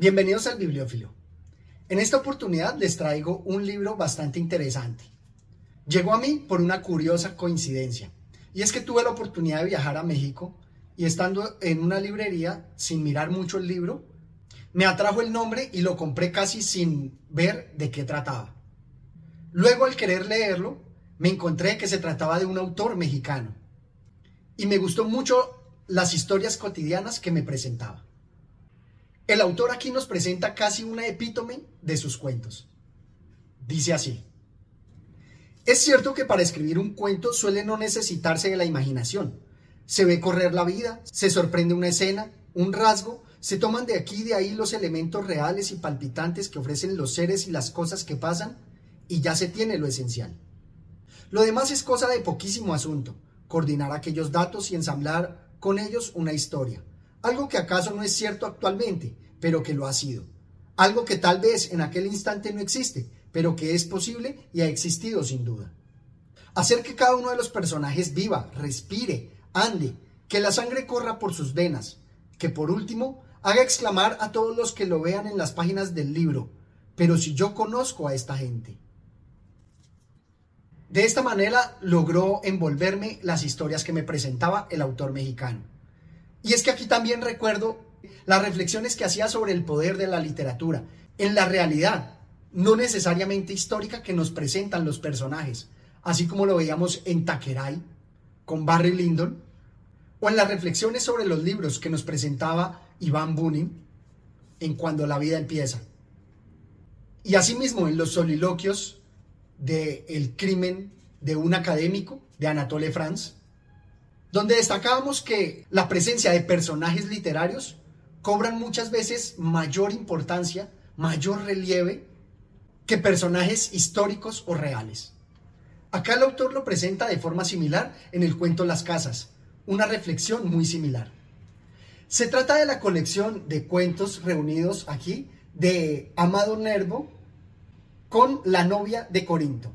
Bienvenidos al Bibliófilo. En esta oportunidad les traigo un libro bastante interesante. Llegó a mí por una curiosa coincidencia, y es que tuve la oportunidad de viajar a México y estando en una librería, sin mirar mucho el libro, me atrajo el nombre y lo compré casi sin ver de qué trataba. Luego al querer leerlo, me encontré que se trataba de un autor mexicano, y me gustó mucho las historias cotidianas que me presentaba. El autor aquí nos presenta casi una epítome de sus cuentos. Dice así. Es cierto que para escribir un cuento suele no necesitarse de la imaginación. Se ve correr la vida, se sorprende una escena, un rasgo, se toman de aquí y de ahí los elementos reales y palpitantes que ofrecen los seres y las cosas que pasan y ya se tiene lo esencial. Lo demás es cosa de poquísimo asunto, coordinar aquellos datos y ensamblar con ellos una historia algo que acaso no es cierto actualmente, pero que lo ha sido. Algo que tal vez en aquel instante no existe, pero que es posible y ha existido sin duda. Hacer que cada uno de los personajes viva, respire, ande, que la sangre corra por sus venas, que por último haga exclamar a todos los que lo vean en las páginas del libro, pero si yo conozco a esta gente. De esta manera logró envolverme las historias que me presentaba el autor mexicano. Y es que aquí también recuerdo las reflexiones que hacía sobre el poder de la literatura, en la realidad, no necesariamente histórica que nos presentan los personajes, así como lo veíamos en Taqueray, con Barry Lyndon, o en las reflexiones sobre los libros que nos presentaba Iván Bunin en Cuando la vida empieza. Y asimismo en los soliloquios de El crimen de un académico de Anatole France, donde destacábamos que la presencia de personajes literarios cobran muchas veces mayor importancia, mayor relieve que personajes históricos o reales. Acá el autor lo presenta de forma similar en el cuento Las Casas, una reflexión muy similar. Se trata de la colección de cuentos reunidos aquí de Amado Nervo con la novia de Corinto.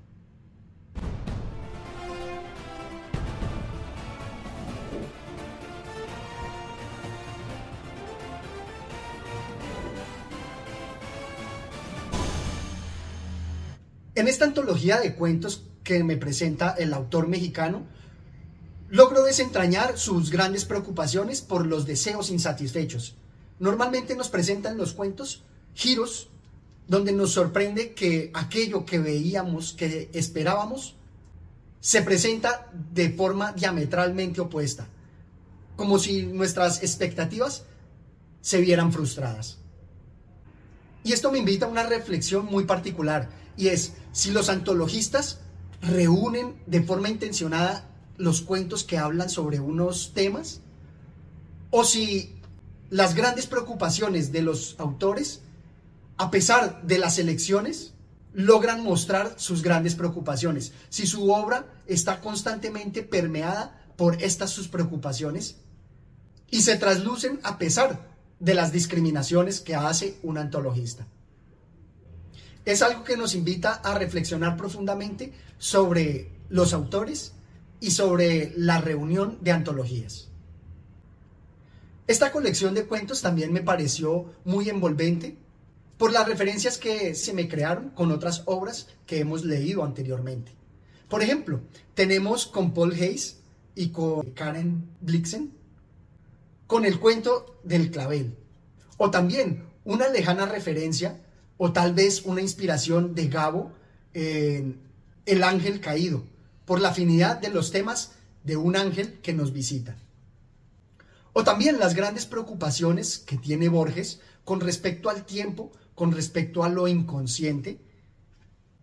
En esta antología de cuentos que me presenta el autor mexicano, logro desentrañar sus grandes preocupaciones por los deseos insatisfechos. Normalmente nos presentan los cuentos giros donde nos sorprende que aquello que veíamos, que esperábamos, se presenta de forma diametralmente opuesta, como si nuestras expectativas se vieran frustradas. Y esto me invita a una reflexión muy particular y es si los antologistas reúnen de forma intencionada los cuentos que hablan sobre unos temas o si las grandes preocupaciones de los autores, a pesar de las elecciones, logran mostrar sus grandes preocupaciones. Si su obra está constantemente permeada por estas sus preocupaciones y se traslucen a pesar de las discriminaciones que hace un antologista es algo que nos invita a reflexionar profundamente sobre los autores y sobre la reunión de antologías. Esta colección de cuentos también me pareció muy envolvente por las referencias que se me crearon con otras obras que hemos leído anteriormente. Por ejemplo, tenemos con Paul Hayes y con Karen Blixen con el cuento del clavel, o también una lejana referencia o tal vez una inspiración de Gabo en El ángel caído, por la afinidad de los temas de un ángel que nos visita. O también las grandes preocupaciones que tiene Borges con respecto al tiempo, con respecto a lo inconsciente,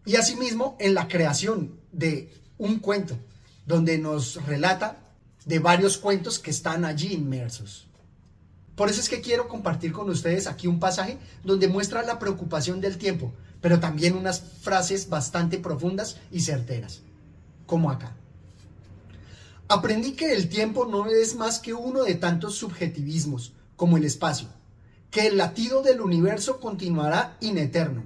y asimismo en la creación de un cuento, donde nos relata de varios cuentos que están allí inmersos. Por eso es que quiero compartir con ustedes aquí un pasaje donde muestra la preocupación del tiempo, pero también unas frases bastante profundas y certeras, como acá. Aprendí que el tiempo no es más que uno de tantos subjetivismos como el espacio, que el latido del universo continuará ineterno.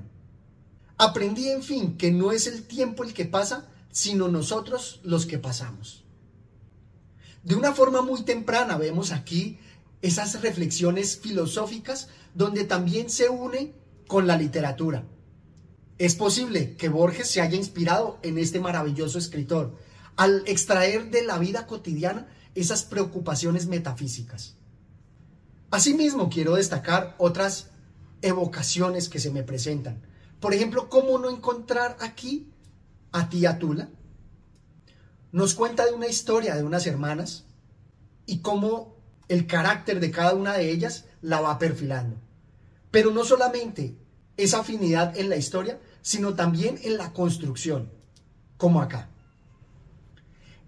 Aprendí, en fin, que no es el tiempo el que pasa, sino nosotros los que pasamos. De una forma muy temprana vemos aquí esas reflexiones filosóficas donde también se une con la literatura. Es posible que Borges se haya inspirado en este maravilloso escritor al extraer de la vida cotidiana esas preocupaciones metafísicas. Asimismo, quiero destacar otras evocaciones que se me presentan. Por ejemplo, ¿cómo no encontrar aquí a tía Tula? Nos cuenta de una historia de unas hermanas y cómo el carácter de cada una de ellas la va perfilando. Pero no solamente esa afinidad en la historia, sino también en la construcción, como acá.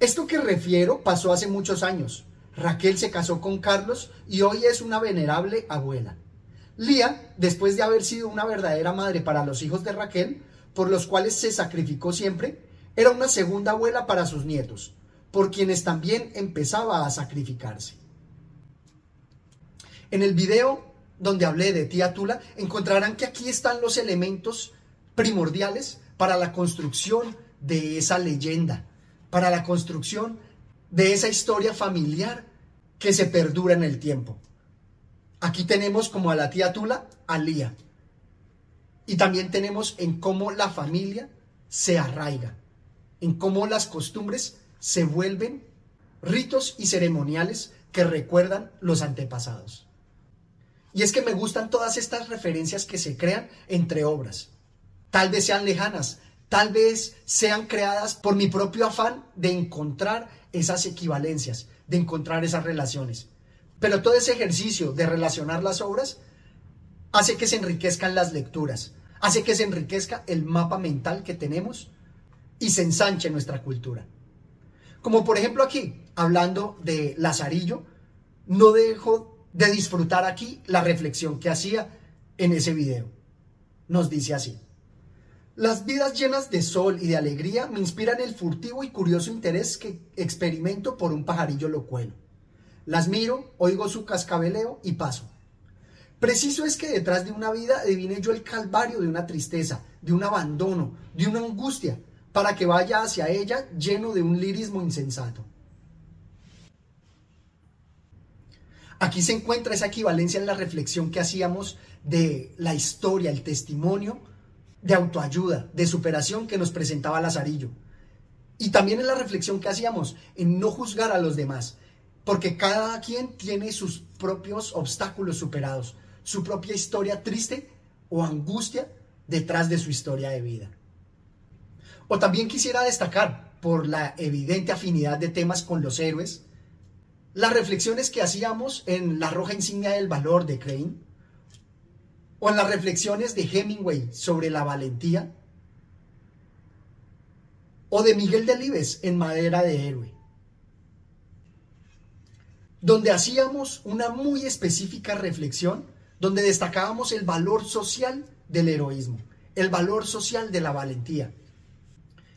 Esto que refiero pasó hace muchos años. Raquel se casó con Carlos y hoy es una venerable abuela. Lía, después de haber sido una verdadera madre para los hijos de Raquel, por los cuales se sacrificó siempre, era una segunda abuela para sus nietos, por quienes también empezaba a sacrificarse. En el video donde hablé de tía Tula, encontrarán que aquí están los elementos primordiales para la construcción de esa leyenda, para la construcción de esa historia familiar que se perdura en el tiempo. Aquí tenemos como a la tía Tula, a Lía. Y también tenemos en cómo la familia se arraiga, en cómo las costumbres se vuelven ritos y ceremoniales que recuerdan los antepasados. Y es que me gustan todas estas referencias que se crean entre obras. Tal vez sean lejanas, tal vez sean creadas por mi propio afán de encontrar esas equivalencias, de encontrar esas relaciones. Pero todo ese ejercicio de relacionar las obras hace que se enriquezcan las lecturas, hace que se enriquezca el mapa mental que tenemos y se ensanche nuestra cultura. Como por ejemplo aquí, hablando de Lazarillo, no dejo de disfrutar aquí la reflexión que hacía en ese video. Nos dice así. Las vidas llenas de sol y de alegría me inspiran el furtivo y curioso interés que experimento por un pajarillo locuelo. Las miro, oigo su cascabeleo y paso. Preciso es que detrás de una vida adivine yo el calvario de una tristeza, de un abandono, de una angustia, para que vaya hacia ella lleno de un lirismo insensato. Aquí se encuentra esa equivalencia en la reflexión que hacíamos de la historia, el testimonio de autoayuda, de superación que nos presentaba Lazarillo. Y también en la reflexión que hacíamos en no juzgar a los demás, porque cada quien tiene sus propios obstáculos superados, su propia historia triste o angustia detrás de su historia de vida. O también quisiera destacar, por la evidente afinidad de temas con los héroes, las reflexiones que hacíamos en La Roja Insignia del Valor de Crane, o en las reflexiones de Hemingway sobre la valentía, o de Miguel Delibes en Madera de Héroe donde hacíamos una muy específica reflexión, donde destacábamos el valor social del heroísmo, el valor social de la valentía,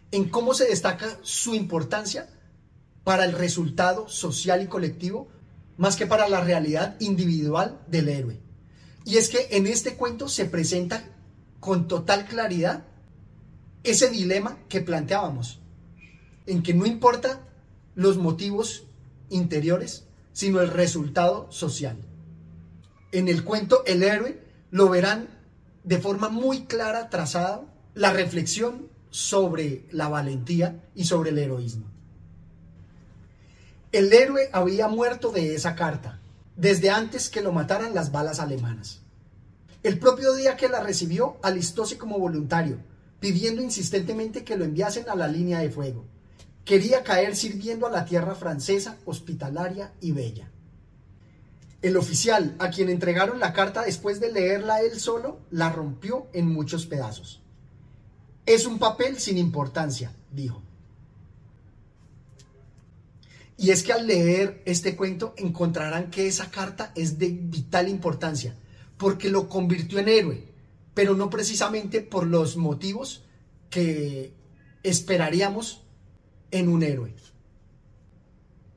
en cómo se destaca su importancia para el resultado social y colectivo, más que para la realidad individual del héroe. Y es que en este cuento se presenta con total claridad ese dilema que planteábamos, en que no importa los motivos interiores, sino el resultado social. En el cuento El héroe lo verán de forma muy clara trazada la reflexión sobre la valentía y sobre el heroísmo. El héroe había muerto de esa carta, desde antes que lo mataran las balas alemanas. El propio día que la recibió, alistóse como voluntario, pidiendo insistentemente que lo enviasen a la línea de fuego. Quería caer sirviendo a la tierra francesa, hospitalaria y bella. El oficial, a quien entregaron la carta después de leerla él solo, la rompió en muchos pedazos. Es un papel sin importancia, dijo. Y es que al leer este cuento encontrarán que esa carta es de vital importancia, porque lo convirtió en héroe, pero no precisamente por los motivos que esperaríamos en un héroe.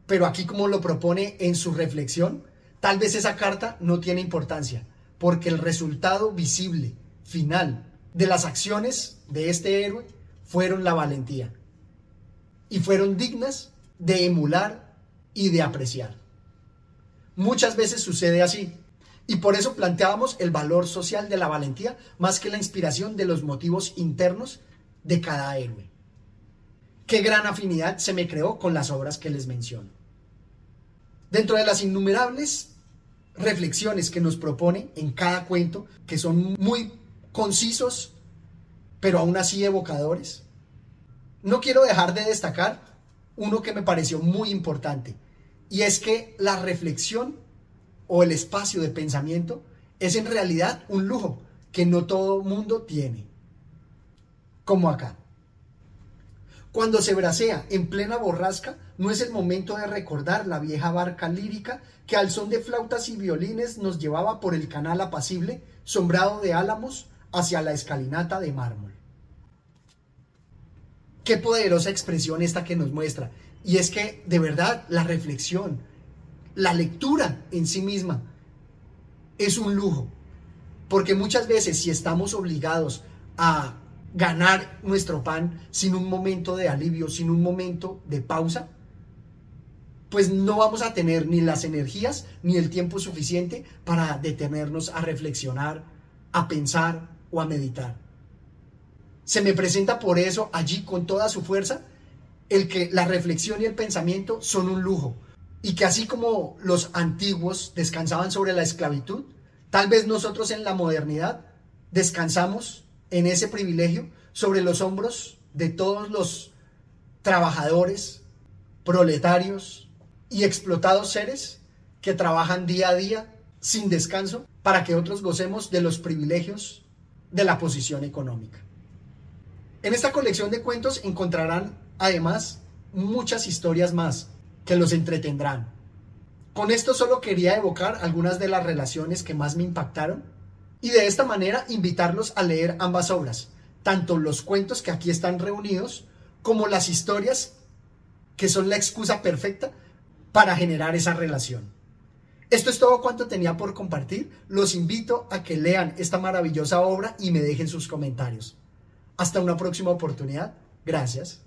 Pero aquí como lo propone en su reflexión, tal vez esa carta no tiene importancia, porque el resultado visible, final, de las acciones de este héroe fueron la valentía. Y fueron dignas de emular y de apreciar. Muchas veces sucede así. Y por eso planteábamos el valor social de la valentía más que la inspiración de los motivos internos de cada héroe. Qué gran afinidad se me creó con las obras que les menciono. Dentro de las innumerables reflexiones que nos propone en cada cuento, que son muy concisos, pero aún así evocadores, no quiero dejar de destacar uno que me pareció muy importante, y es que la reflexión o el espacio de pensamiento es en realidad un lujo que no todo mundo tiene, como acá. Cuando se bracea en plena borrasca, no es el momento de recordar la vieja barca lírica que al son de flautas y violines nos llevaba por el canal apacible, sombrado de álamos, hacia la escalinata de mármol. Qué poderosa expresión esta que nos muestra. Y es que, de verdad, la reflexión, la lectura en sí misma es un lujo. Porque muchas veces si estamos obligados a ganar nuestro pan sin un momento de alivio, sin un momento de pausa, pues no vamos a tener ni las energías ni el tiempo suficiente para detenernos a reflexionar, a pensar o a meditar. Se me presenta por eso allí con toda su fuerza el que la reflexión y el pensamiento son un lujo, y que así como los antiguos descansaban sobre la esclavitud, tal vez nosotros en la modernidad descansamos en ese privilegio sobre los hombros de todos los trabajadores, proletarios y explotados seres que trabajan día a día sin descanso para que otros gocemos de los privilegios de la posición económica. En esta colección de cuentos encontrarán además muchas historias más que los entretendrán. Con esto solo quería evocar algunas de las relaciones que más me impactaron y de esta manera invitarlos a leer ambas obras, tanto los cuentos que aquí están reunidos como las historias que son la excusa perfecta para generar esa relación. Esto es todo cuanto tenía por compartir. Los invito a que lean esta maravillosa obra y me dejen sus comentarios. Hasta una próxima oportunidad. Gracias.